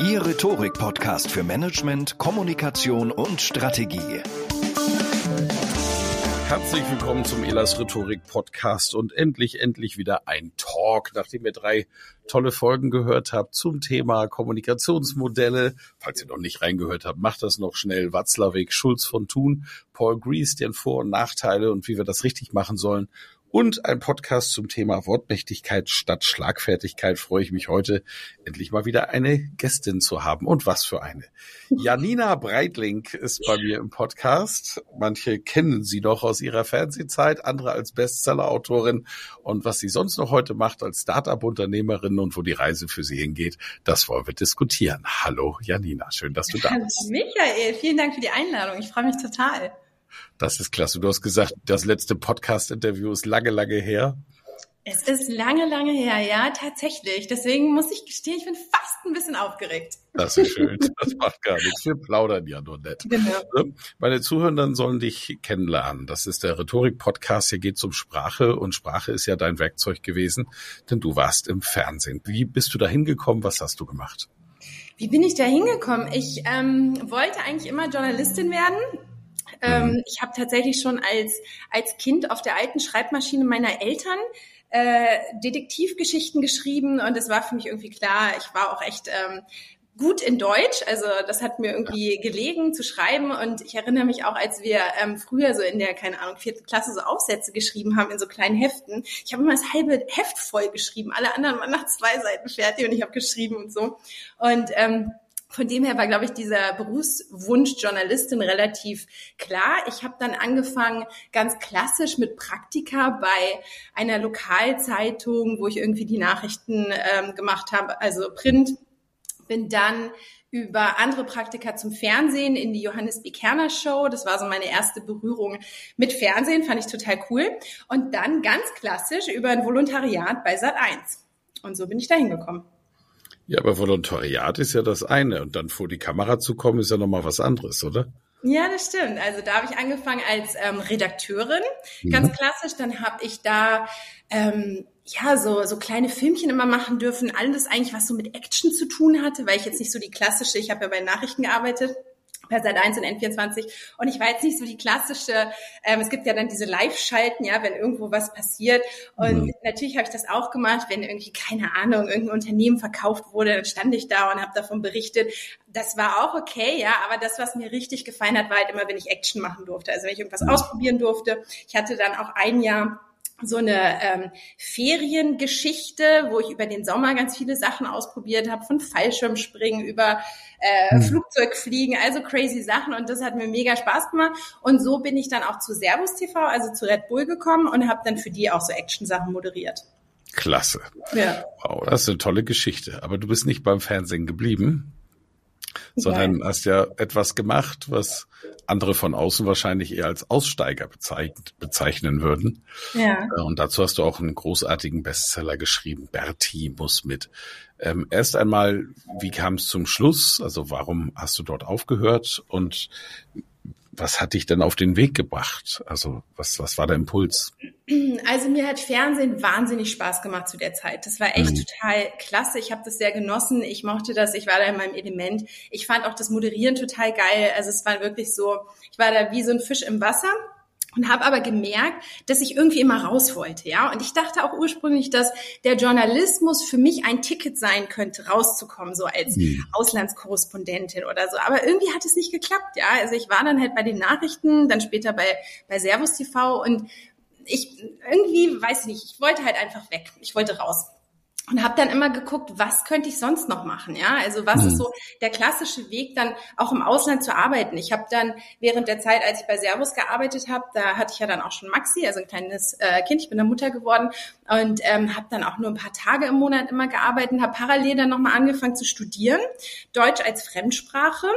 Ihr Rhetorik-Podcast für Management, Kommunikation und Strategie. Herzlich willkommen zum Elas Rhetorik Podcast und endlich, endlich wieder ein Talk, nachdem ihr drei tolle Folgen gehört habt zum Thema Kommunikationsmodelle. Falls ihr noch nicht reingehört habt, macht das noch schnell. Watzlawick, Schulz von Thun, Paul Grease, deren Vor- und Nachteile und wie wir das richtig machen sollen und ein Podcast zum Thema Wortmächtigkeit statt Schlagfertigkeit freue ich mich heute endlich mal wieder eine Gästin zu haben. Und was für eine. Janina Breitling ist bei mir im Podcast. Manche kennen sie noch aus ihrer Fernsehzeit, andere als Bestseller-Autorin. Und was sie sonst noch heute macht als Start-up-Unternehmerin und wo die Reise für sie hingeht, das wollen wir diskutieren. Hallo Janina, schön, dass du da bist. Hallo Michael, vielen Dank für die Einladung. Ich freue mich total. Das ist klasse. Du hast gesagt, das letzte Podcast-Interview ist lange, lange her. Es ist lange, lange her, ja, tatsächlich. Deswegen muss ich gestehen, ich bin fast ein bisschen aufgeregt. Das ist schön. Das macht gar nichts. Wir plaudern ja nur nett. Genau. Ne? Meine Zuhörenden sollen dich kennenlernen. Das ist der Rhetorik-Podcast. Hier geht es um Sprache und Sprache ist ja dein Werkzeug gewesen, denn du warst im Fernsehen. Wie bist du da hingekommen? Was hast du gemacht? Wie bin ich da hingekommen? Ich ähm, wollte eigentlich immer Journalistin werden ähm, mhm. ich habe tatsächlich schon als, als Kind auf der alten Schreibmaschine meiner Eltern äh, Detektivgeschichten geschrieben und es war für mich irgendwie klar, ich war auch echt ähm, gut in Deutsch, also das hat mir irgendwie gelegen zu schreiben und ich erinnere mich auch, als wir ähm, früher so in der, keine Ahnung, vierten Klasse so Aufsätze geschrieben haben in so kleinen Heften. Ich habe immer das halbe Heft voll geschrieben, alle anderen waren nach zwei Seiten fertig und ich habe geschrieben und so. Und ähm, von dem her war, glaube ich, dieser Berufswunsch Journalistin relativ klar. Ich habe dann angefangen, ganz klassisch mit Praktika bei einer Lokalzeitung, wo ich irgendwie die Nachrichten ähm, gemacht habe, also Print. Bin dann über andere Praktika zum Fernsehen in die Johannes B. Kerner Show. Das war so meine erste Berührung mit Fernsehen, fand ich total cool. Und dann ganz klassisch über ein Volontariat bei Sat 1. Und so bin ich da hingekommen. Ja, aber Volontariat ist ja das eine und dann vor die Kamera zu kommen, ist ja nochmal was anderes, oder? Ja, das stimmt. Also da habe ich angefangen als ähm, Redakteurin, ganz mhm. klassisch. Dann habe ich da ähm, ja so so kleine Filmchen immer machen dürfen, alles eigentlich was so mit Action zu tun hatte, weil ich jetzt nicht so die klassische. Ich habe ja bei Nachrichten gearbeitet Sat 1 und N24. Und ich war jetzt nicht so die klassische, ähm, es gibt ja dann diese Live-Schalten, ja, wenn irgendwo was passiert. Und mhm. natürlich habe ich das auch gemacht, wenn irgendwie, keine Ahnung, irgendein Unternehmen verkauft wurde, dann stand ich da und habe davon berichtet. Das war auch okay, ja, aber das, was mir richtig gefallen hat, war halt immer, wenn ich Action machen durfte. Also wenn ich irgendwas mhm. ausprobieren durfte. Ich hatte dann auch ein Jahr so eine ähm, Feriengeschichte, wo ich über den Sommer ganz viele Sachen ausprobiert habe, von Fallschirmspringen über äh, mhm. Flugzeugfliegen, also crazy Sachen und das hat mir mega Spaß gemacht und so bin ich dann auch zu Servus TV, also zu Red Bull gekommen und habe dann für die auch so Action-Sachen moderiert. Klasse. Ja. Wow, das ist eine tolle Geschichte. Aber du bist nicht beim Fernsehen geblieben, sondern ja. hast ja etwas gemacht, was andere von außen wahrscheinlich eher als Aussteiger bezeichnen würden. Ja. Äh, und dazu hast du auch einen großartigen Bestseller geschrieben, Berti muss mit. Ähm, erst einmal, wie kam es zum Schluss? Also warum hast du dort aufgehört? Und was hat dich denn auf den Weg gebracht? Also was, was war der Impuls? Also mir hat Fernsehen wahnsinnig Spaß gemacht zu der Zeit. Das war echt mhm. total klasse. Ich habe das sehr genossen. Ich mochte das. Ich war da in meinem Element. Ich fand auch das Moderieren total geil. Also es war wirklich so, ich war da wie so ein Fisch im Wasser und habe aber gemerkt, dass ich irgendwie immer raus wollte, ja. Und ich dachte auch ursprünglich, dass der Journalismus für mich ein Ticket sein könnte, rauszukommen, so als mhm. Auslandskorrespondentin oder so. Aber irgendwie hat es nicht geklappt, ja. Also ich war dann halt bei den Nachrichten, dann später bei bei Servus TV und ich irgendwie weiß ich nicht, ich wollte halt einfach weg. Ich wollte raus und habe dann immer geguckt, was könnte ich sonst noch machen, ja? Also was mhm. ist so der klassische Weg, dann auch im Ausland zu arbeiten? Ich habe dann während der Zeit, als ich bei Servus gearbeitet habe, da hatte ich ja dann auch schon Maxi, also ein kleines äh, Kind, ich bin dann Mutter geworden und ähm, habe dann auch nur ein paar Tage im Monat immer gearbeitet, habe parallel dann nochmal angefangen zu studieren, Deutsch als Fremdsprache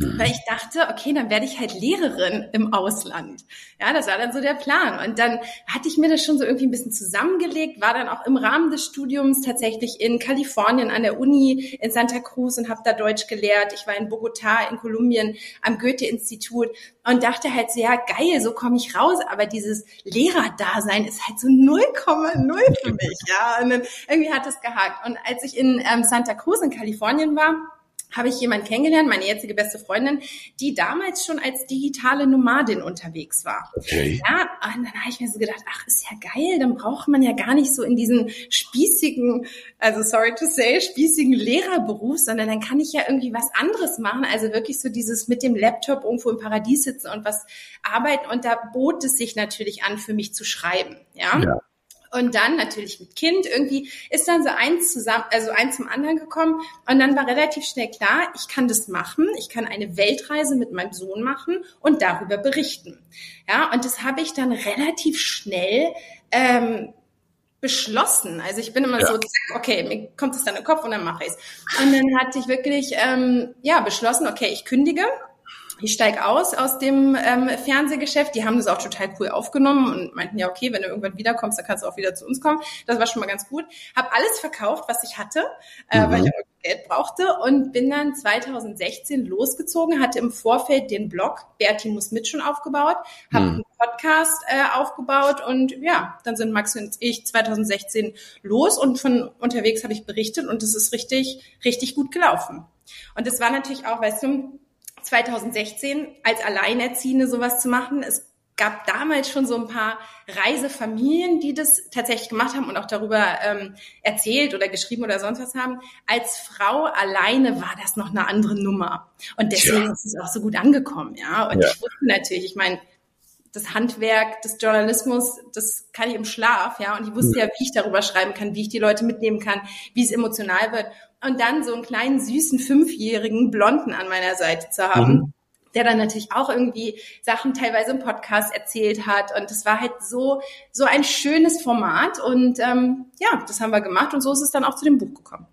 Mhm. Weil ich dachte, okay, dann werde ich halt Lehrerin im Ausland. Ja, das war dann so der Plan. Und dann hatte ich mir das schon so irgendwie ein bisschen zusammengelegt, war dann auch im Rahmen des Studiums tatsächlich in Kalifornien an der Uni in Santa Cruz und habe da Deutsch gelehrt. Ich war in Bogota in Kolumbien am Goethe-Institut und dachte halt ja geil, so komme ich raus. Aber dieses Lehrerdasein ist halt so 0,0 für mich. Ja, und dann irgendwie hat es gehakt. Und als ich in ähm, Santa Cruz in Kalifornien war, habe ich jemanden kennengelernt, meine jetzige beste Freundin, die damals schon als digitale Nomadin unterwegs war. Okay. Ja, und dann habe ich mir so gedacht, ach, ist ja geil, dann braucht man ja gar nicht so in diesen spießigen, also sorry to say, spießigen Lehrerberuf, sondern dann kann ich ja irgendwie was anderes machen. Also wirklich so dieses mit dem Laptop irgendwo im Paradies sitzen und was arbeiten. Und da bot es sich natürlich an, für mich zu schreiben. Ja. ja. Und dann natürlich mit Kind irgendwie ist dann so eins zusammen, also eins zum anderen gekommen. Und dann war relativ schnell klar, ich kann das machen. Ich kann eine Weltreise mit meinem Sohn machen und darüber berichten. Ja, und das habe ich dann relativ schnell ähm, beschlossen. Also ich bin immer ja. so, zack, okay, mir kommt es dann in den Kopf und dann mache ich es. Und dann hatte ich wirklich ähm, ja beschlossen, okay, ich kündige ich steige aus aus dem ähm, Fernsehgeschäft. Die haben das auch total cool aufgenommen und meinten, ja, okay, wenn du irgendwann wiederkommst, dann kannst du auch wieder zu uns kommen. Das war schon mal ganz gut. Hab alles verkauft, was ich hatte, äh, mhm. weil ich auch Geld brauchte und bin dann 2016 losgezogen, hatte im Vorfeld den Blog Berti muss mit schon aufgebaut, habe mhm. einen Podcast äh, aufgebaut und ja, dann sind Max und ich 2016 los und von unterwegs habe ich berichtet und es ist richtig, richtig gut gelaufen. Und das war natürlich auch, weißt du, 2016 als Alleinerziehende sowas zu machen. Es gab damals schon so ein paar Reisefamilien, die das tatsächlich gemacht haben und auch darüber ähm, erzählt oder geschrieben oder sonst was haben. Als Frau alleine war das noch eine andere Nummer. Und deswegen ja. ist es auch so gut angekommen, ja. Und ja. ich wusste natürlich, ich meine, das Handwerk des Journalismus, das kann ich im Schlaf, ja. Und ich wusste ja, wie ich darüber schreiben kann, wie ich die Leute mitnehmen kann, wie es emotional wird und dann so einen kleinen süßen fünfjährigen Blonden an meiner Seite zu haben. Mhm. Der dann natürlich auch irgendwie Sachen teilweise im Podcast erzählt hat. Und das war halt so, so ein schönes Format. Und ähm, ja, das haben wir gemacht und so ist es dann auch zu dem Buch gekommen.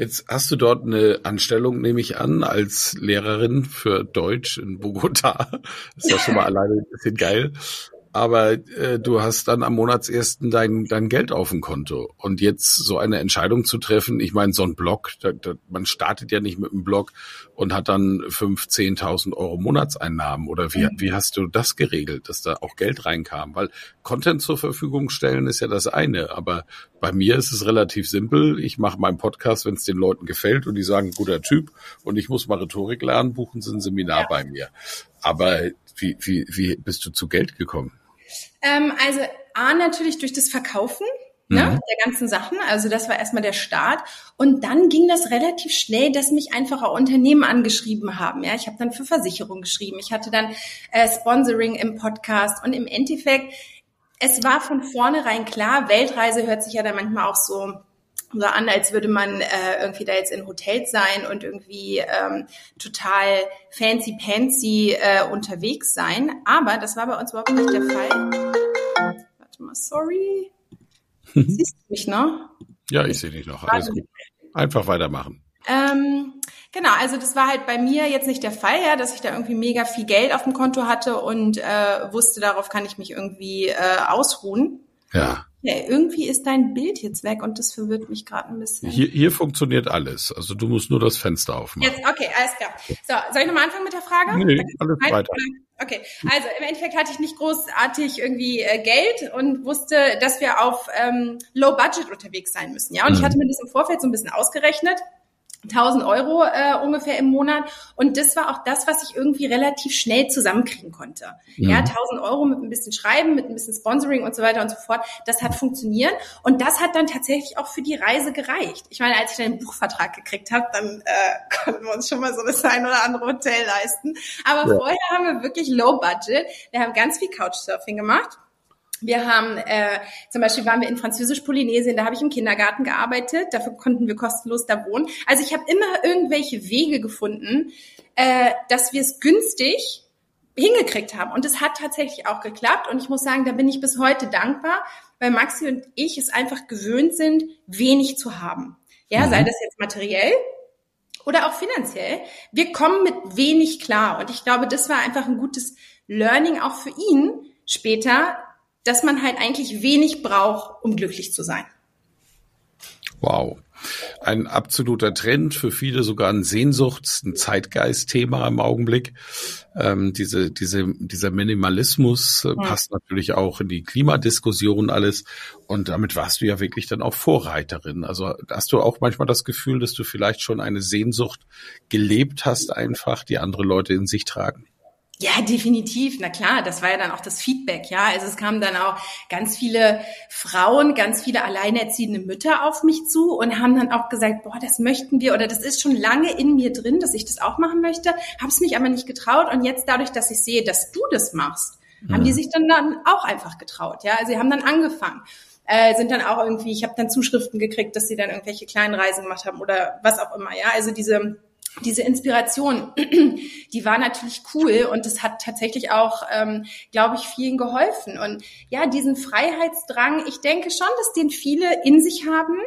Jetzt hast du dort eine Anstellung, nehme ich an, als Lehrerin für Deutsch in Bogota. Ist ja schon mal alleine ein bisschen geil aber äh, du hast dann am Monatsersten dein, dein Geld auf dem Konto. Und jetzt so eine Entscheidung zu treffen, ich meine, so ein Blog, da, da, man startet ja nicht mit einem Blog und hat dann 5.000, 10.000 Euro Monatseinnahmen. Oder wie, wie hast du das geregelt, dass da auch Geld reinkam? Weil Content zur Verfügung stellen ist ja das eine, aber bei mir ist es relativ simpel. Ich mache meinen Podcast, wenn es den Leuten gefällt und die sagen, guter Typ und ich muss mal Rhetorik lernen, buchen sie ein Seminar ja. bei mir. Aber wie, wie, wie bist du zu Geld gekommen? Ähm, also A natürlich durch das Verkaufen. Ne, mhm. der ganzen Sachen. Also das war erstmal der Start. Und dann ging das relativ schnell, dass mich einfach auch Unternehmen angeschrieben haben. Ja, ich habe dann für Versicherung geschrieben. Ich hatte dann äh, Sponsoring im Podcast. Und im Endeffekt, es war von vornherein klar, Weltreise hört sich ja dann manchmal auch so so an, als würde man äh, irgendwie da jetzt in Hotels sein und irgendwie ähm, total fancy pancy äh, unterwegs sein. Aber das war bei uns überhaupt nicht der Fall. Warte mal, sorry. Siehst du mich noch? Ja, ich sehe dich noch. Alles gut. Einfach weitermachen. Ähm, genau, also das war halt bei mir jetzt nicht der Fall, ja, dass ich da irgendwie mega viel Geld auf dem Konto hatte und äh, wusste, darauf kann ich mich irgendwie äh, ausruhen. Ja. Okay, irgendwie ist dein Bild jetzt weg und das verwirrt mich gerade ein bisschen. Hier, hier funktioniert alles. Also du musst nur das Fenster aufmachen. Jetzt, okay, alles klar. So, soll ich nochmal anfangen mit der Frage? Nee, alles Nein? weiter. Okay, also im Endeffekt hatte ich nicht großartig irgendwie äh, Geld und wusste, dass wir auf ähm, Low Budget unterwegs sein müssen. Ja, und ich Mhm. hatte mir das im Vorfeld so ein bisschen ausgerechnet. 1000 Euro äh, ungefähr im Monat. Und das war auch das, was ich irgendwie relativ schnell zusammenkriegen konnte. Ja, 1000 Euro mit ein bisschen Schreiben, mit ein bisschen Sponsoring und so weiter und so fort. Das hat funktioniert. Und das hat dann tatsächlich auch für die Reise gereicht. Ich meine, als ich dann den Buchvertrag gekriegt habe, dann äh, konnten wir uns schon mal so das ein oder andere Hotel leisten. Aber Ja. vorher haben wir wirklich Low Budget. Wir haben ganz viel Couchsurfing gemacht. Wir haben, äh, zum Beispiel waren wir in Französisch-Polynesien, da habe ich im Kindergarten gearbeitet, dafür konnten wir kostenlos da wohnen. Also ich habe immer irgendwelche Wege gefunden, äh, dass wir es günstig hingekriegt haben. Und es hat tatsächlich auch geklappt. Und ich muss sagen, da bin ich bis heute dankbar, weil Maxi und ich es einfach gewöhnt sind, wenig zu haben. Ja, sei das jetzt materiell oder auch finanziell. Wir kommen mit wenig klar. Und ich glaube, das war einfach ein gutes Learning auch für ihn später, dass man halt eigentlich wenig braucht, um glücklich zu sein. Wow. Ein absoluter Trend, für viele sogar ein Sehnsuchts-, ein Zeitgeist-Thema im Augenblick. Ähm, diese, diese, dieser Minimalismus äh, passt natürlich auch in die Klimadiskussion alles. Und damit warst du ja wirklich dann auch Vorreiterin. Also hast du auch manchmal das Gefühl, dass du vielleicht schon eine Sehnsucht gelebt hast, einfach, die andere Leute in sich tragen? Ja, definitiv. Na klar, das war ja dann auch das Feedback, ja. Also es kamen dann auch ganz viele Frauen, ganz viele alleinerziehende Mütter auf mich zu und haben dann auch gesagt, boah, das möchten wir oder das ist schon lange in mir drin, dass ich das auch machen möchte, habe es mich aber nicht getraut und jetzt dadurch, dass ich sehe, dass du das machst, haben die sich dann, dann auch einfach getraut, ja. Also sie haben dann angefangen. Äh, sind dann auch irgendwie, ich habe dann Zuschriften gekriegt, dass sie dann irgendwelche kleinen Reisen gemacht haben oder was auch immer, ja. Also diese diese Inspiration, die war natürlich cool und das hat tatsächlich auch, ähm, glaube ich, vielen geholfen. Und ja, diesen Freiheitsdrang, ich denke schon, dass den viele in sich haben,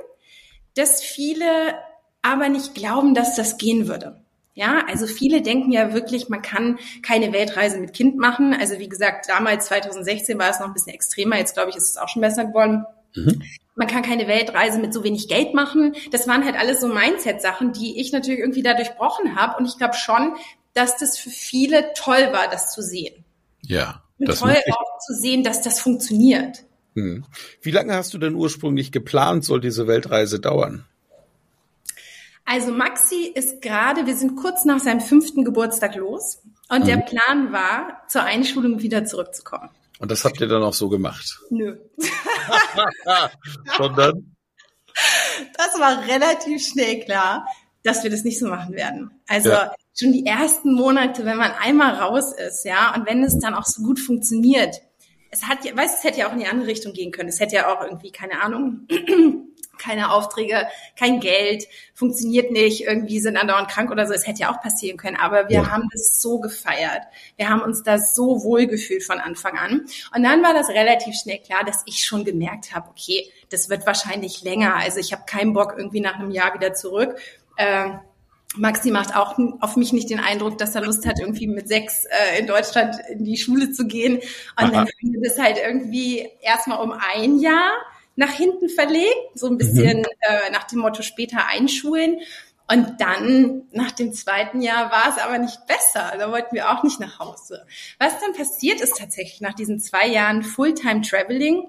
dass viele aber nicht glauben, dass das gehen würde. Ja, also viele denken ja wirklich, man kann keine Weltreise mit Kind machen. Also wie gesagt, damals 2016 war es noch ein bisschen extremer. Jetzt glaube ich, ist es auch schon besser geworden. Man kann keine Weltreise mit so wenig Geld machen. Das waren halt alles so Mindset-Sachen, die ich natürlich irgendwie da durchbrochen habe. Und ich glaube schon, dass das für viele toll war, das zu sehen. Ja. Und Das toll auch zu sehen, dass das funktioniert. Hm. Wie lange hast du denn ursprünglich geplant, soll diese Weltreise dauern? Also Maxi ist gerade, wir sind kurz nach seinem fünften Geburtstag los. Und der Plan war, zur Einschulung wieder zurückzukommen. Und das habt ihr dann auch so gemacht. Nö. Sondern? Das war relativ schnell klar, dass wir das nicht so machen werden. Also Ja. schon die ersten Monate, wenn man einmal raus ist, ja, und wenn es dann auch so gut funktioniert. Es hat ja, weißt, es hätte ja auch in die andere Richtung gehen können. Es hätte ja auch irgendwie, keine Ahnung, keine Aufträge, kein Geld, funktioniert nicht, irgendwie sind andauernd krank oder so. Es hätte ja auch passieren können. Aber wir Ja. haben das so gefeiert. Wir haben uns da so wohl gefühlt von Anfang an. Und dann war das relativ schnell klar, dass ich schon gemerkt habe, okay, das wird wahrscheinlich länger. Also ich habe keinen Bock irgendwie nach einem Jahr wieder zurück. Ähm, Maxi macht auch auf mich nicht den Eindruck, dass er Lust hat, irgendwie mit sechs äh, in Deutschland in die Schule zu gehen. Und Aha. dann wir das halt irgendwie erstmal um ein Jahr nach hinten verlegt, so ein bisschen äh, nach dem Motto später einschulen. Und dann, nach dem zweiten Jahr, war es aber nicht besser. Da wollten wir auch nicht nach Hause. Was dann passiert ist tatsächlich nach diesen zwei Jahren Fulltime-Traveling,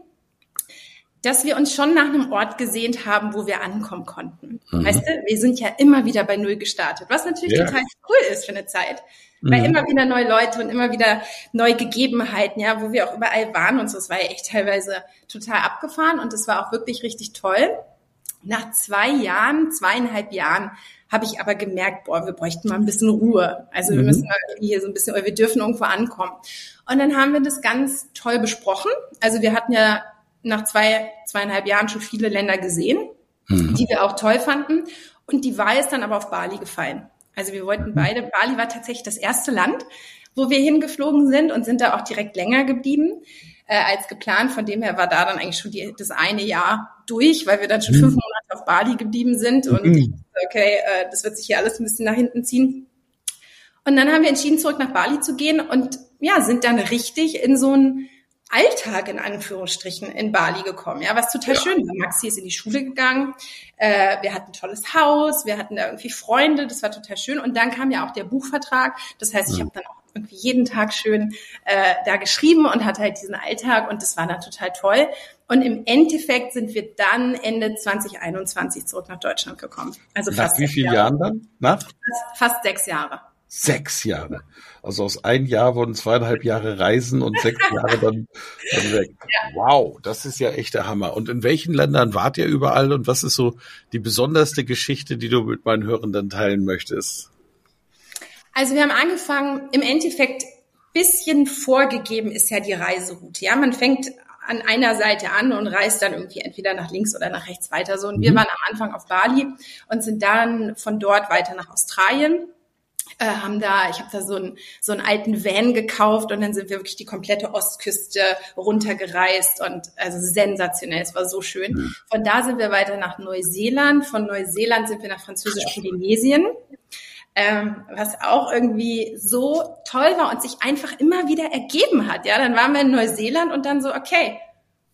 dass wir uns schon nach einem Ort gesehnt haben, wo wir ankommen konnten. Weißt du, wir sind ja immer wieder bei Null gestartet, was natürlich Ja. total cool ist für eine Zeit. Weil immer wieder neue Leute und immer wieder neue Gegebenheiten, ja, wo wir auch überall waren und so. Es war ja echt teilweise total abgefahren und es war auch wirklich richtig toll. Nach zwei Jahren, zweieinhalb Jahren, habe ich aber gemerkt, boah, wir bräuchten mal ein bisschen Ruhe. Also wir müssen mal hier so ein bisschen, oder wir dürfen irgendwo ankommen. Und dann haben wir das ganz toll besprochen. Also wir hatten ja nach zwei, zweieinhalb Jahren schon viele Länder gesehen, die wir auch toll fanden. Und die Wahl ist dann aber auf Bali gefallen. Also wir wollten beide, Bali war tatsächlich das erste Land, wo wir hingeflogen sind und sind da auch direkt länger geblieben äh, als geplant. Von dem her war da dann eigentlich schon die, das eine Jahr durch, weil wir dann schon fünf Monate auf Bali geblieben sind. Und ich dachte, okay, äh, das wird sich hier alles ein bisschen nach hinten ziehen. Und dann haben wir entschieden, zurück nach Bali zu gehen und ja, sind dann richtig in so ein Alltag in Anführungsstrichen in Bali gekommen, ja, was total ja. schön war. Maxi ist in die Schule gegangen, äh, wir hatten ein tolles Haus, wir hatten da irgendwie Freunde, das war total schön. Und dann kam ja auch der Buchvertrag, das heißt, ich mhm. habe dann auch irgendwie jeden Tag schön äh, da geschrieben und hatte halt diesen Alltag und das war dann total toll. Und im Endeffekt sind wir dann Ende 2021 zurück nach Deutschland gekommen. Also nach fast wie vielen Jahren dann? Nach? Fast, fast sechs Jahre. Sechs Jahre. Also aus ein Jahr wurden zweieinhalb Jahre Reisen und sechs Jahre dann, dann weg. Ja. Wow, das ist ja echt der Hammer. Und in welchen Ländern wart ihr überall und was ist so die besonderste Geschichte, die du mit meinen Hörenden teilen möchtest? Also wir haben angefangen, im Endeffekt bisschen vorgegeben ist ja die Reiseroute. Ja, man fängt an einer Seite an und reist dann irgendwie entweder nach links oder nach rechts weiter. So und wir mhm. waren am Anfang auf Bali und sind dann von dort weiter nach Australien äh, haben da, ich habe da so einen so einen alten Van gekauft und dann sind wir wirklich die komplette Ostküste runtergereist und also sensationell, es war so schön. Mhm. Von da sind wir weiter nach Neuseeland, von Neuseeland sind wir nach Französisch-Polynesien. Ähm, was auch irgendwie so toll war und sich einfach immer wieder ergeben hat. Ja, dann waren wir in Neuseeland und dann so, okay,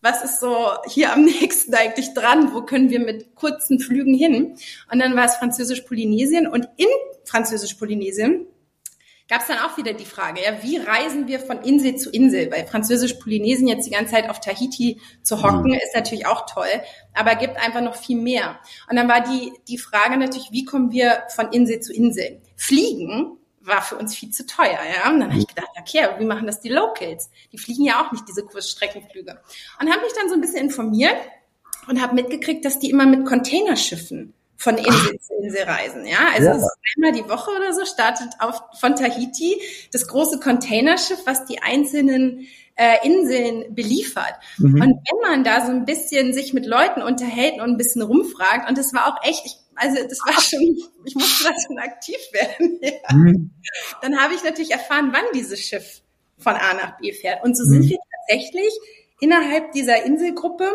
was ist so hier am nächsten eigentlich dran? Wo können wir mit kurzen Flügen hin? Und dann war es Französisch-Polynesien und in Französisch-Polynesien gab es dann auch wieder die Frage, ja, wie reisen wir von Insel zu Insel? Weil Französisch-Polynesien jetzt die ganze Zeit auf Tahiti zu hocken, mhm. ist natürlich auch toll, aber gibt einfach noch viel mehr. Und dann war die, die Frage natürlich, wie kommen wir von Insel zu Insel? Fliegen war für uns viel zu teuer, ja. Und dann habe ich gedacht, okay, wie machen das die Locals? Die fliegen ja auch nicht diese Kurzstreckenflüge. Und habe mich dann so ein bisschen informiert und habe mitgekriegt, dass die immer mit Containerschiffen von Insel zu Insel reisen. Ja, also ja. einmal die Woche oder so startet auf von Tahiti das große Containerschiff, was die einzelnen äh, Inseln beliefert. Mhm. Und wenn man da so ein bisschen sich mit Leuten unterhält und ein bisschen rumfragt, und das war auch echt, ich, also das war schon, ich musste da schon aktiv werden. Ja. Mhm. Dann habe ich natürlich erfahren, wann dieses Schiff von A nach B fährt. Und so mhm. sind wir tatsächlich innerhalb dieser Inselgruppe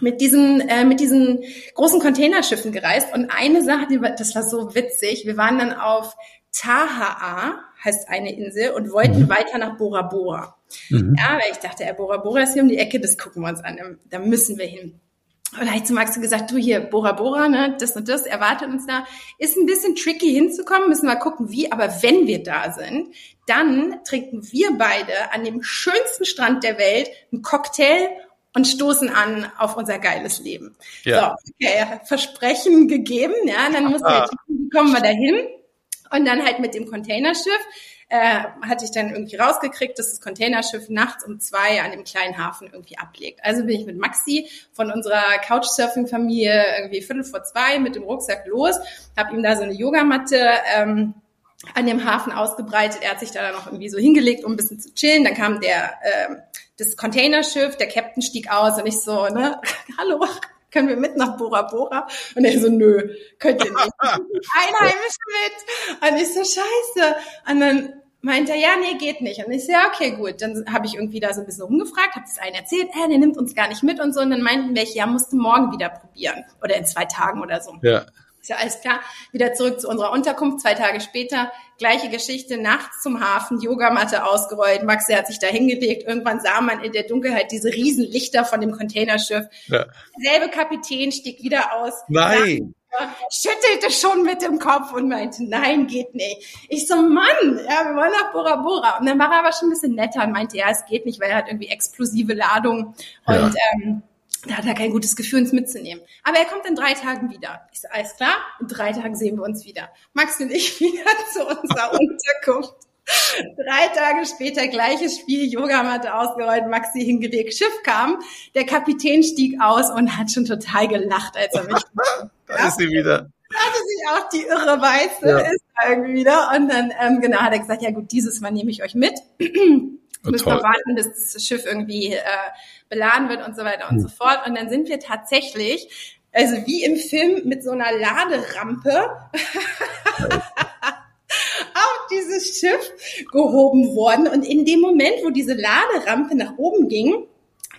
mit diesen äh, mit diesen großen Containerschiffen gereist und eine Sache, die, das war so witzig. Wir waren dann auf Tahaa, heißt eine Insel, und wollten mhm. weiter nach Bora Bora. Mhm. Ja, weil ich dachte, ja, Bora Bora ist hier um die Ecke, das gucken wir uns an, da müssen wir hin. Da habe ich zu Max gesagt, du hier, Bora Bora, ne, das und das erwartet uns da. Ist ein bisschen tricky hinzukommen, müssen wir gucken, wie. Aber wenn wir da sind, dann trinken wir beide an dem schönsten Strand der Welt einen Cocktail und stoßen an auf unser geiles Leben. Ja. So, okay, Versprechen gegeben, ja, dann mussten wir, wie kommen wir dahin? Und dann halt mit dem Containerschiff äh, hatte ich dann irgendwie rausgekriegt, dass das Containerschiff nachts um zwei an dem kleinen Hafen irgendwie ablegt. Also bin ich mit Maxi von unserer Couchsurfing-Familie irgendwie viertel vor zwei mit dem Rucksack los, habe ihm da so eine Yogamatte ähm, an dem Hafen ausgebreitet. Er hat sich da dann noch irgendwie so hingelegt, um ein bisschen zu chillen. Dann kam der äh, das Containerschiff, der Captain stieg aus und ich so, ne, hallo, können wir mit nach Bora Bora? Und er so, nö, könnt ihr nicht. Einheimisch mit. Und ich so, scheiße. Und dann meinte er, ja, nee, geht nicht. Und ich so, ja, okay, gut. Dann habe ich irgendwie da so ein bisschen rumgefragt, habe das einen erzählt, äh, der nimmt uns gar nicht mit und so. Und dann meinten welche, ja, musst du morgen wieder probieren. Oder in zwei Tagen oder so. Ja. Ist ja alles klar. Wieder zurück zu unserer Unterkunft. Zwei Tage später, gleiche Geschichte, nachts zum Hafen, Yogamatte ausgerollt. Maxi hat sich da hingelegt. Irgendwann sah man in der Dunkelheit diese Riesenlichter von dem Containerschiff. Ja. Derselbe Kapitän stieg wieder aus. Nein. schüttelte schon mit dem Kopf und meinte, nein, geht nicht. Ich so, Mann, ja, wir wollen nach Bora Bora. Und dann war er aber schon ein bisschen netter und meinte, ja, es geht nicht, weil er hat irgendwie explosive Ladung. Und ja. ähm, da hat er kein gutes Gefühl, uns mitzunehmen. Aber er kommt in drei Tagen wieder. Ich so, alles klar, in drei Tagen sehen wir uns wieder. Max und ich wieder zu unserer Unterkunft. Drei Tage später gleiches Spiel, Yogamatte ausgerollt, Maxi hingelegt, Schiff kam, der Kapitän stieg aus und hat schon total gelacht, als er mich. da ist sie wieder. Da hatte sich auch die irre Weiße, ja. ist irgendwie wieder. Und dann, ähm, genau, hat er gesagt, ja gut, dieses Mal nehme ich euch mit. Müssen wir warten, bis das Schiff irgendwie äh, beladen wird und so weiter und hm. so fort. Und dann sind wir tatsächlich, also wie im Film, mit so einer Laderampe auf dieses Schiff gehoben worden. Und in dem Moment, wo diese Laderampe nach oben ging,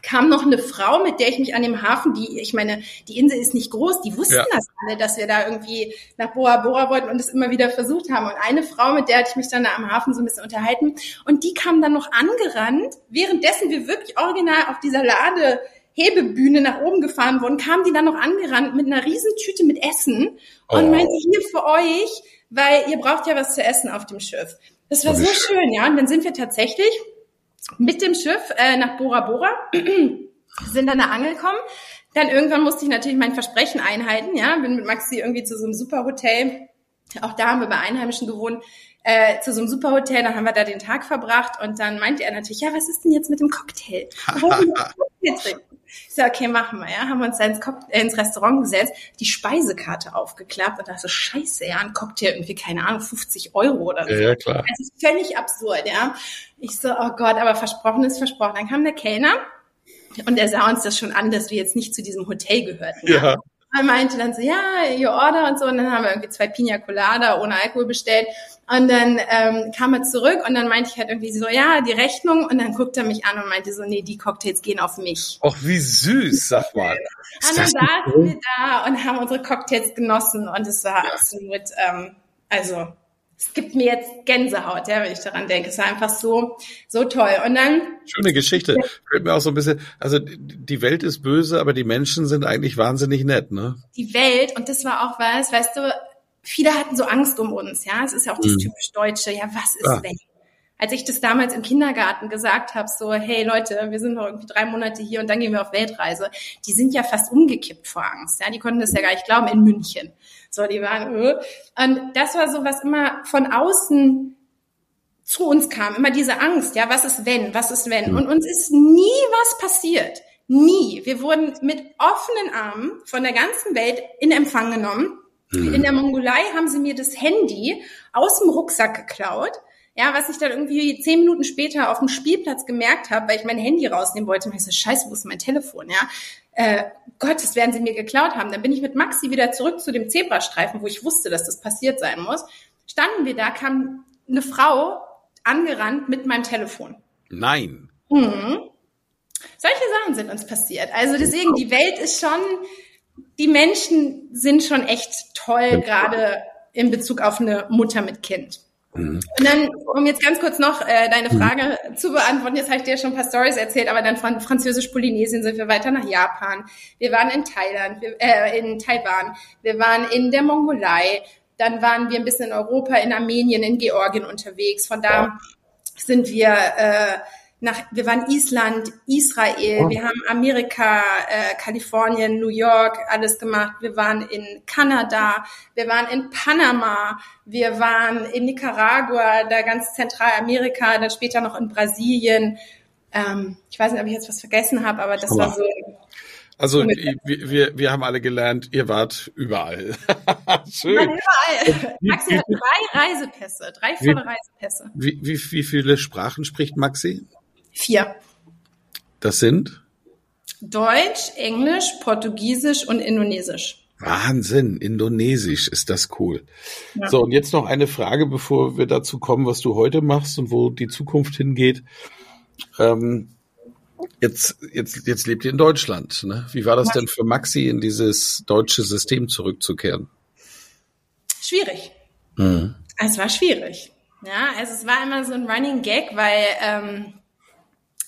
kam noch eine Frau, mit der ich mich an dem Hafen, die, ich meine, die Insel ist nicht groß, die wussten ja. das alle, dass wir da irgendwie nach Bora Bora wollten und es immer wieder versucht haben. Und eine Frau, mit der hatte ich mich dann da am Hafen so ein bisschen unterhalten und die kam dann noch angerannt, währenddessen wir wirklich original auf dieser Lade Hebebühne nach oben gefahren wurden, kam die dann noch angerannt mit einer Riesentüte mit Essen und oh. meinte, hier für euch, weil ihr braucht ja was zu essen auf dem Schiff. Das war so schön, ja. Und dann sind wir tatsächlich mit dem Schiff äh, nach Bora Bora, sind dann da angekommen. Dann irgendwann musste ich natürlich mein Versprechen einhalten, ja, bin mit Maxi irgendwie zu so einem Superhotel. Auch da haben wir bei Einheimischen gewohnt, äh, zu so einem Superhotel, dann haben wir da den Tag verbracht und dann meinte er natürlich, ja, was ist denn jetzt mit dem Cocktail? Ich so, okay, machen wir, ja. Haben wir uns da ins, äh, ins Restaurant gesetzt, die Speisekarte aufgeklappt und dachte so, scheiße, ja, ein Cocktail irgendwie, keine Ahnung, 50 Euro oder so. Ja, klar. Das ist völlig absurd, ja. Ich so, oh Gott, aber versprochen ist versprochen. Dann kam der Kellner und er sah uns das schon an, dass wir jetzt nicht zu diesem Hotel gehörten. Ja. Er meinte dann so, ja, your order und so. Und dann haben wir irgendwie zwei Pina Colada ohne Alkohol bestellt. Und dann ähm, kam er zurück und dann meinte ich halt irgendwie so, ja, die Rechnung. Und dann guckte er mich an und meinte so, nee, die Cocktails gehen auf mich. Ach, wie süß, sag mal. und dann saßen wir da und haben unsere Cocktails genossen und es war ja. absolut, ähm, also es gibt mir jetzt Gänsehaut, ja, wenn ich daran denke. Es war einfach so, so toll. Und dann. Schöne Geschichte. Fällt mir auch so ein bisschen, also die Welt ist böse, aber die Menschen sind eigentlich wahnsinnig nett, ne? Die Welt, und das war auch was, weißt du, viele hatten so Angst um uns, ja. Es ist ja auch das mhm. typisch Deutsche, ja, was ist ja. wenn? Als ich das damals im Kindergarten gesagt habe, so, hey Leute, wir sind noch irgendwie drei Monate hier und dann gehen wir auf Weltreise, die sind ja fast umgekippt vor Angst, ja. Die konnten das ja gar nicht glauben in München. So, die waren, äh. und das war so, was immer von außen zu uns kam, immer diese Angst, ja, was ist wenn, was ist wenn? Mhm. Und uns ist nie was passiert. Nie. Wir wurden mit offenen Armen von der ganzen Welt in Empfang genommen. Mhm. In der Mongolei haben sie mir das Handy aus dem Rucksack geklaut. Ja, was ich dann irgendwie zehn Minuten später auf dem Spielplatz gemerkt habe, weil ich mein Handy rausnehmen wollte. Und ich so, scheiße, wo ist mein Telefon? Ja, äh, Gott, das werden sie mir geklaut haben. Dann bin ich mit Maxi wieder zurück zu dem Zebrastreifen, wo ich wusste, dass das passiert sein muss. Standen wir da, kam eine Frau angerannt mit meinem Telefon. Nein. Mhm. Solche Sachen sind uns passiert. Also deswegen, die Welt ist schon, die Menschen sind schon echt toll, gerade in Bezug auf eine Mutter mit Kind. Mhm. Und dann, um jetzt ganz kurz noch äh, deine mhm. Frage mhm. zu beantworten, jetzt habe ich dir schon ein paar Stories erzählt, aber dann von Französisch-Polynesien sind wir weiter nach Japan. Wir waren in Thailand, wir, äh, in Taiwan, wir waren in der Mongolei, dann waren wir ein bisschen in Europa, in Armenien, in Georgien unterwegs. Von da sind wir äh, nach, wir waren Island, Israel, oh. wir haben Amerika, äh, Kalifornien, New York, alles gemacht. Wir waren in Kanada, wir waren in Panama, wir waren in Nicaragua, da ganz Zentralamerika, dann später noch in Brasilien. Ähm, ich weiß nicht, ob ich jetzt was vergessen habe, aber das war so. Also wir, wir, wir haben alle gelernt, ihr wart überall. Schön. überall. Maxi hat drei Reisepässe, drei volle wie, Reisepässe. Wie, wie, wie viele Sprachen spricht Maxi? Vier. Das sind? Deutsch, Englisch, Portugiesisch und Indonesisch. Wahnsinn, Indonesisch ist das cool. Ja. So, und jetzt noch eine Frage, bevor wir dazu kommen, was du heute machst und wo die Zukunft hingeht. Ähm, jetzt, jetzt, jetzt lebt ihr in Deutschland. Ne? Wie war das denn für Maxi, in dieses deutsche System zurückzukehren? Schwierig. Mhm. Es war schwierig. Ja, also es war immer so ein Running Gag, weil ähm,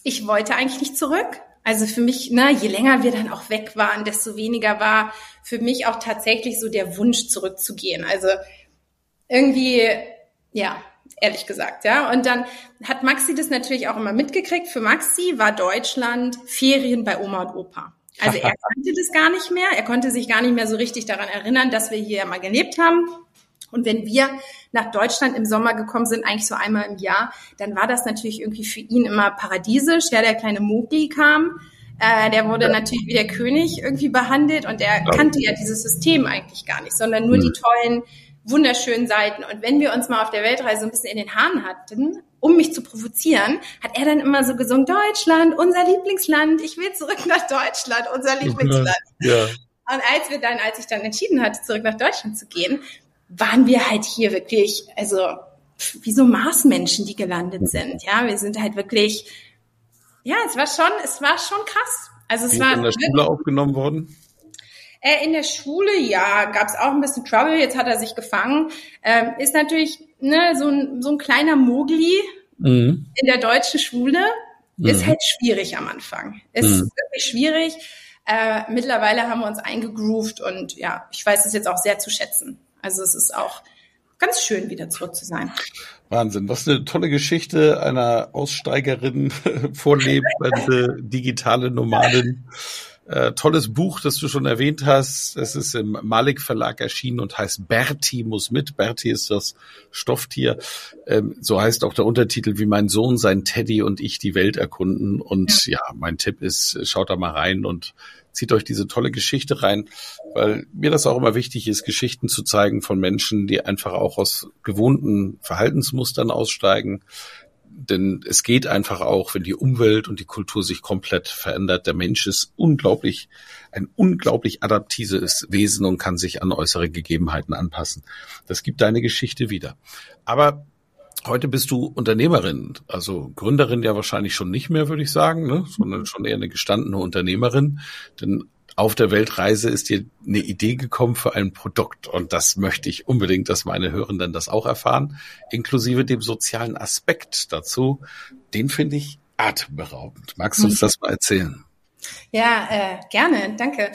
ich wollte eigentlich nicht zurück. Also für mich, ne, je länger wir dann auch weg waren, desto weniger war für mich auch tatsächlich so der Wunsch zurückzugehen. Also irgendwie, ja, ehrlich gesagt, ja. Und dann hat Maxi das natürlich auch immer mitgekriegt. Für Maxi war Deutschland Ferien bei Oma und Opa. Also er kannte das gar nicht mehr. Er konnte sich gar nicht mehr so richtig daran erinnern, dass wir hier mal gelebt haben. Und wenn wir nach Deutschland im Sommer gekommen sind, eigentlich so einmal im Jahr, dann war das natürlich irgendwie für ihn immer paradiesisch. Ja, der kleine Mogli kam, äh, der wurde natürlich wie der König irgendwie behandelt und er kannte ja dieses System eigentlich gar nicht, sondern nur mhm. die tollen, wunderschönen Seiten. Und wenn wir uns mal auf der Weltreise ein bisschen in den Haaren hatten, um mich zu provozieren, hat er dann immer so gesungen, Deutschland, unser Lieblingsland, ich will zurück nach Deutschland, unser Lieblingsland. Ja. Und als wir dann, als ich dann entschieden hatte, zurück nach Deutschland zu gehen, waren wir halt hier wirklich, also wie so Marsmenschen, die gelandet sind. Ja, wir sind halt wirklich Ja, es war schon, es war schon krass. Also es war in der Schule aufgenommen worden? Äh, in der Schule, ja, gab es auch ein bisschen Trouble. Jetzt hat er sich gefangen. Ähm, ist natürlich ne, so, ein, so ein kleiner Mogli mhm. in der deutschen Schule. Ist mhm. halt schwierig am Anfang. Ist mhm. wirklich schwierig. Äh, mittlerweile haben wir uns eingegroovt und ja, ich weiß es jetzt auch sehr zu schätzen. Also es ist auch ganz schön, wieder zurück zu sein. Wahnsinn, was eine tolle Geschichte einer Aussteigerin, vorlebende digitale Nomadin. Äh, tolles Buch, das du schon erwähnt hast. Es ist im Malik Verlag erschienen und heißt Berti muss mit. Berti ist das Stofftier. Ähm, so heißt auch der Untertitel, wie mein Sohn, sein Teddy und ich die Welt erkunden. Und ja, ja mein Tipp ist, schaut da mal rein und zieht euch diese tolle Geschichte rein, weil mir das auch immer wichtig ist, Geschichten zu zeigen von Menschen, die einfach auch aus gewohnten Verhaltensmustern aussteigen, denn es geht einfach auch, wenn die Umwelt und die Kultur sich komplett verändert. Der Mensch ist unglaublich, ein unglaublich adaptives Wesen und kann sich an äußere Gegebenheiten anpassen. Das gibt deine Geschichte wieder. Aber heute bist du Unternehmerin, also Gründerin ja wahrscheinlich schon nicht mehr, würde ich sagen, ne? sondern schon eher eine gestandene Unternehmerin. Denn auf der Weltreise ist dir eine Idee gekommen für ein Produkt und das möchte ich unbedingt, dass meine Hörenden das auch erfahren, inklusive dem sozialen Aspekt dazu. Den finde ich atemberaubend. Magst du uns mhm. das mal erzählen? Ja, äh, gerne, danke.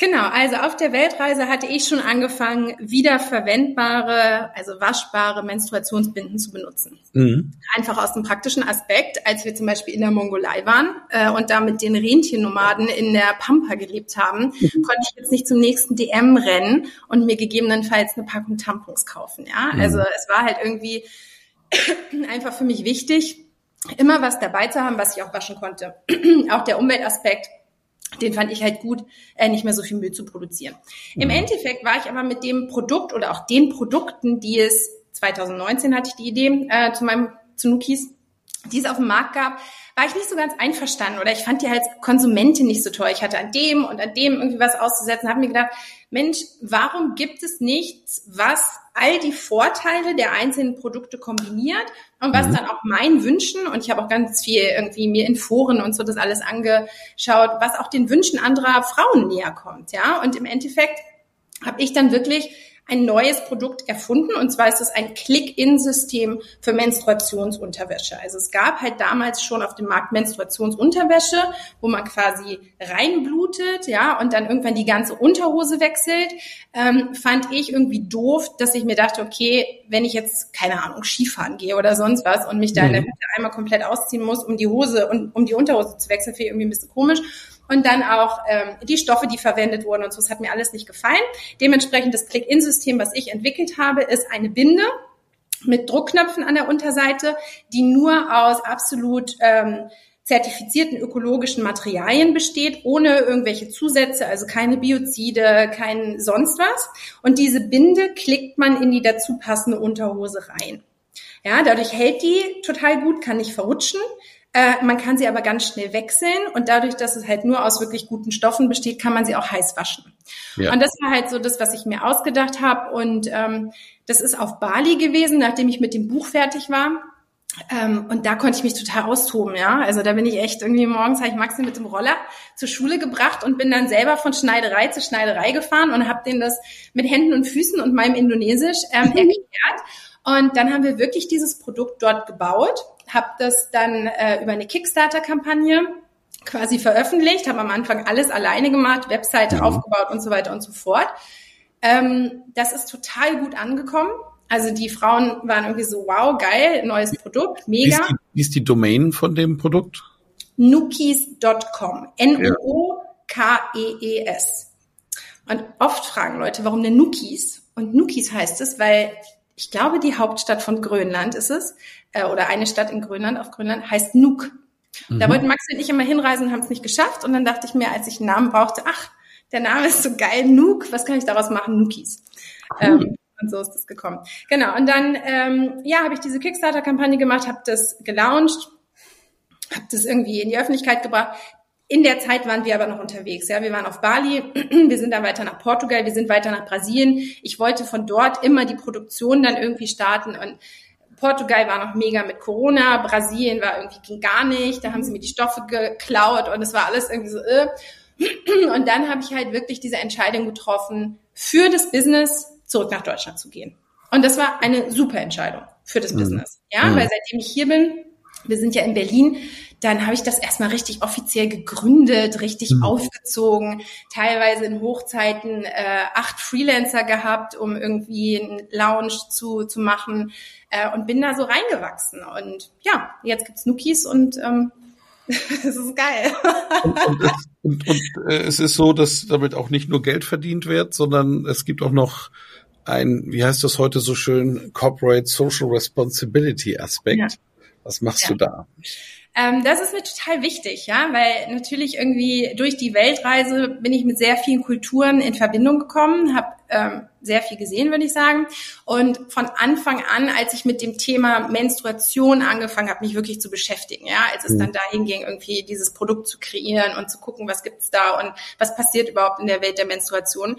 Genau, also auf der Weltreise hatte ich schon angefangen, wiederverwendbare, also waschbare Menstruationsbinden zu benutzen. Mhm. Einfach aus dem praktischen Aspekt, als wir zum Beispiel in der Mongolei waren äh, und da mit den Rentiernomaden in der Pampa gelebt haben, mhm. konnte ich jetzt nicht zum nächsten DM rennen und mir gegebenenfalls eine Packung Tampons kaufen. Ja, mhm. also es war halt irgendwie einfach für mich wichtig, immer was dabei zu haben, was ich auch waschen konnte. auch der Umweltaspekt den fand ich halt gut, äh, nicht mehr so viel Müll zu produzieren. Mhm. Im Endeffekt war ich aber mit dem Produkt oder auch den Produkten, die es 2019 hatte ich die Idee äh, zu meinem zu Nukis, die es auf dem Markt gab, war ich nicht so ganz einverstanden oder ich fand die halt Konsumentin nicht so toll. Ich hatte an dem und an dem irgendwie was auszusetzen, habe mir gedacht, Mensch, warum gibt es nichts, was all die Vorteile der einzelnen Produkte kombiniert und was mhm. dann auch meinen Wünschen, und ich habe auch ganz viel irgendwie mir in Foren und so das alles angeschaut, was auch den Wünschen anderer Frauen näher kommt, ja. Und im Endeffekt habe ich dann wirklich ein neues Produkt erfunden und zwar ist es ein Click-in-System für Menstruationsunterwäsche. Also es gab halt damals schon auf dem Markt Menstruationsunterwäsche, wo man quasi reinblutet, ja, und dann irgendwann die ganze Unterhose wechselt. Ähm, fand ich irgendwie doof, dass ich mir dachte, okay, wenn ich jetzt keine Ahnung Skifahren gehe oder sonst was und mich da in der mhm. Hütte einmal komplett ausziehen muss, um die Hose und um die Unterhose zu wechseln, finde ich irgendwie ein bisschen komisch und dann auch ähm, die Stoffe, die verwendet wurden und so. Das hat mir alles nicht gefallen. Dementsprechend das Click-In-System, was ich entwickelt habe, ist eine Binde mit Druckknöpfen an der Unterseite, die nur aus absolut ähm, zertifizierten ökologischen Materialien besteht, ohne irgendwelche Zusätze, also keine Biozide, kein sonst was. Und diese Binde klickt man in die dazu passende Unterhose rein. Ja, dadurch hält die total gut, kann nicht verrutschen. Äh, man kann sie aber ganz schnell wechseln und dadurch, dass es halt nur aus wirklich guten Stoffen besteht, kann man sie auch heiß waschen. Ja. Und das war halt so das, was ich mir ausgedacht habe. Und ähm, das ist auf Bali gewesen, nachdem ich mit dem Buch fertig war. Ähm, und da konnte ich mich total austoben, ja. Also da bin ich echt irgendwie morgens habe ich Maxi mit dem Roller zur Schule gebracht und bin dann selber von Schneiderei zu Schneiderei gefahren und habe denen das mit Händen und Füßen und meinem Indonesisch ähm, erklärt. Und dann haben wir wirklich dieses Produkt dort gebaut habe das dann äh, über eine Kickstarter-Kampagne quasi veröffentlicht, habe am Anfang alles alleine gemacht, Webseite ja. aufgebaut und so weiter und so fort. Ähm, das ist total gut angekommen. Also die Frauen waren irgendwie so, wow, geil, neues Produkt, mega. Wie ist die, wie ist die Domain von dem Produkt? Nookies.com. N-O-O-K-E-E-S. Und oft fragen Leute, warum denn Nookies? Und Nookies heißt es, weil ich glaube, die Hauptstadt von Grönland ist es, äh, oder eine Stadt in Grönland, auf Grönland, heißt Nuuk. Mhm. Da wollten Max und ich immer hinreisen und haben es nicht geschafft. Und dann dachte ich mir, als ich einen Namen brauchte, ach, der Name ist so geil, Nuuk, was kann ich daraus machen? Nookies. Cool. Ähm, und so ist das gekommen. Genau. Und dann, ähm, ja, habe ich diese Kickstarter-Kampagne gemacht, habe das gelauncht, habe das irgendwie in die Öffentlichkeit gebracht. In der Zeit waren wir aber noch unterwegs. Ja, wir waren auf Bali, wir sind dann weiter nach Portugal, wir sind weiter nach Brasilien. Ich wollte von dort immer die Produktion dann irgendwie starten und Portugal war noch mega mit Corona, Brasilien war irgendwie ging gar nicht, da haben sie mir die Stoffe geklaut und es war alles irgendwie so. Äh. Und dann habe ich halt wirklich diese Entscheidung getroffen, für das Business zurück nach Deutschland zu gehen. Und das war eine super Entscheidung für das mhm. Business. Ja, mhm. weil seitdem ich hier bin, wir sind ja in Berlin, dann habe ich das erstmal richtig offiziell gegründet, richtig mhm. aufgezogen, teilweise in Hochzeiten äh, acht Freelancer gehabt, um irgendwie einen Lounge zu, zu machen äh, und bin da so reingewachsen. Und ja, jetzt gibt's Nookies und ähm, das ist geil. und, und, es, und, und äh, es ist so, dass damit auch nicht nur Geld verdient wird, sondern es gibt auch noch ein, wie heißt das heute so schön, Corporate Social Responsibility Aspekt. Ja. Was machst ja. du da? Ähm, das ist mir total wichtig, ja, weil natürlich irgendwie durch die Weltreise bin ich mit sehr vielen Kulturen in Verbindung gekommen, habe ähm, sehr viel gesehen, würde ich sagen. Und von Anfang an, als ich mit dem Thema Menstruation angefangen habe, mich wirklich zu beschäftigen, ja, als es mhm. dann dahin ging, irgendwie dieses Produkt zu kreieren und zu gucken, was gibt's da und was passiert überhaupt in der Welt der Menstruation,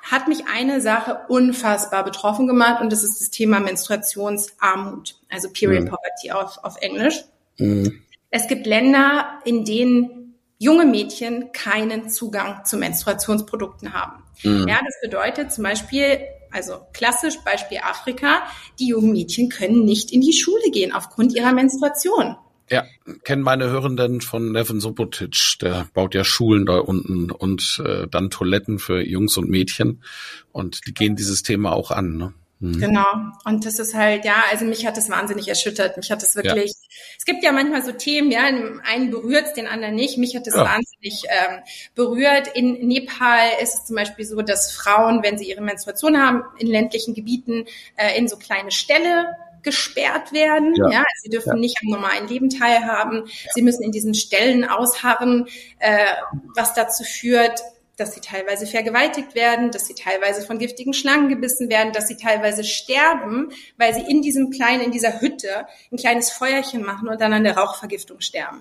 hat mich eine Sache unfassbar betroffen gemacht und das ist das Thema Menstruationsarmut, also Period mhm. Poverty auf, auf Englisch. Mhm. Es gibt Länder, in denen junge Mädchen keinen Zugang zu Menstruationsprodukten haben. Mhm. Ja, das bedeutet zum Beispiel, also klassisch Beispiel Afrika, die jungen Mädchen können nicht in die Schule gehen aufgrund ihrer Menstruation. Ja, kennen meine Hörenden von Neven Sobotic, der baut ja Schulen da unten und äh, dann Toiletten für Jungs und Mädchen und die gehen dieses Thema auch an. Ne? Mhm. Genau. Und das ist halt, ja, also mich hat das wahnsinnig erschüttert. Mich hat das wirklich, ja. es gibt ja manchmal so Themen, ja, einen berührt es, den anderen nicht. Mich hat das ja. wahnsinnig ähm, berührt. In Nepal ist es zum Beispiel so, dass Frauen, wenn sie ihre Menstruation haben, in ländlichen Gebieten äh, in so kleine Ställe gesperrt werden. Ja, ja sie dürfen ja. nicht am normalen Leben teilhaben. Sie müssen in diesen Stellen ausharren, äh, was dazu führt, dass sie teilweise vergewaltigt werden, dass sie teilweise von giftigen Schlangen gebissen werden, dass sie teilweise sterben, weil sie in diesem kleinen, in dieser Hütte ein kleines Feuerchen machen und dann an der Rauchvergiftung sterben.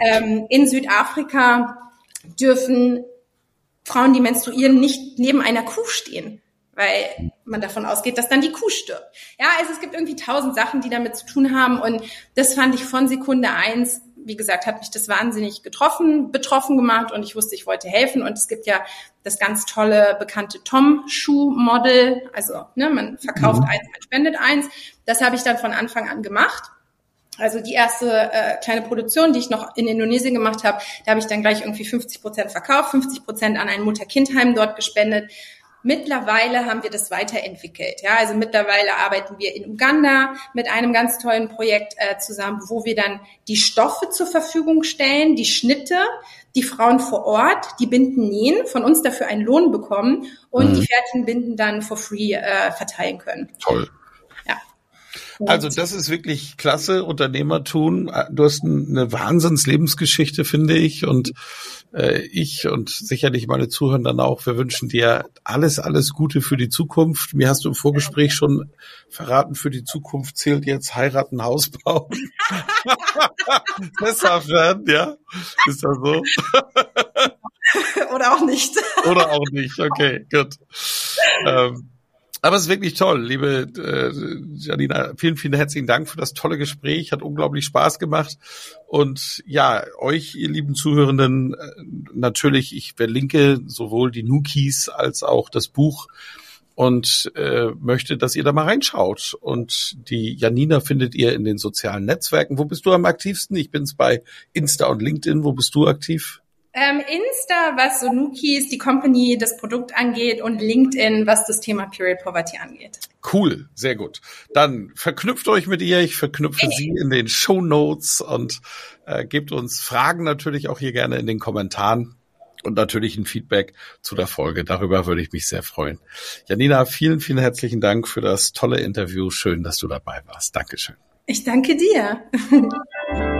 Ähm, in Südafrika dürfen Frauen, die menstruieren, nicht neben einer Kuh stehen, weil man davon ausgeht, dass dann die Kuh stirbt. Ja, also es gibt irgendwie tausend Sachen, die damit zu tun haben und das fand ich von Sekunde eins wie gesagt, hat mich das wahnsinnig getroffen, betroffen gemacht und ich wusste, ich wollte helfen. Und es gibt ja das ganz tolle, bekannte Tom-Schuh-Model. Also, ne, man verkauft mhm. eins, man spendet eins. Das habe ich dann von Anfang an gemacht. Also die erste äh, kleine Produktion, die ich noch in Indonesien gemacht habe, da habe ich dann gleich irgendwie 50 Prozent verkauft, 50 Prozent an ein Mutter-Kind-Heim dort gespendet. Mittlerweile haben wir das weiterentwickelt. Ja, also mittlerweile arbeiten wir in Uganda mit einem ganz tollen Projekt äh, zusammen, wo wir dann die Stoffe zur Verfügung stellen, die Schnitte, die Frauen vor Ort, die Binden nähen, von uns dafür einen Lohn bekommen und mhm. die fertigen Binden dann for free äh, verteilen können. Toll. Also das ist wirklich klasse Unternehmertum. Du hast eine Wahnsinns-Lebensgeschichte, finde ich. Und äh, ich und sicherlich meine Zuhörer dann auch, wir wünschen dir alles, alles Gute für die Zukunft. Mir hast du im Vorgespräch schon verraten, für die Zukunft zählt jetzt heiraten, Haus bauen. Deshalb werden, ja? Ist das so? Oder auch nicht. Oder auch nicht, okay, gut. Ähm, aber es ist wirklich toll, liebe äh, Janina. Vielen, vielen herzlichen Dank für das tolle Gespräch. Hat unglaublich Spaß gemacht. Und ja, euch, ihr lieben Zuhörenden, äh, natürlich, ich verlinke sowohl die Nookies als auch das Buch und äh, möchte, dass ihr da mal reinschaut. Und die Janina findet ihr in den sozialen Netzwerken. Wo bist du am aktivsten? Ich bin's bei Insta und LinkedIn. Wo bist du aktiv? Ähm, Insta, was so Nukis, die Company, das Produkt angeht und LinkedIn, was das Thema Period Poverty angeht. Cool, sehr gut. Dann verknüpft euch mit ihr. Ich verknüpfe hey. sie in den Show Notes und äh, gebt uns Fragen natürlich auch hier gerne in den Kommentaren und natürlich ein Feedback zu der Folge. Darüber würde ich mich sehr freuen. Janina, vielen, vielen herzlichen Dank für das tolle Interview. Schön, dass du dabei warst. Dankeschön. Ich danke dir.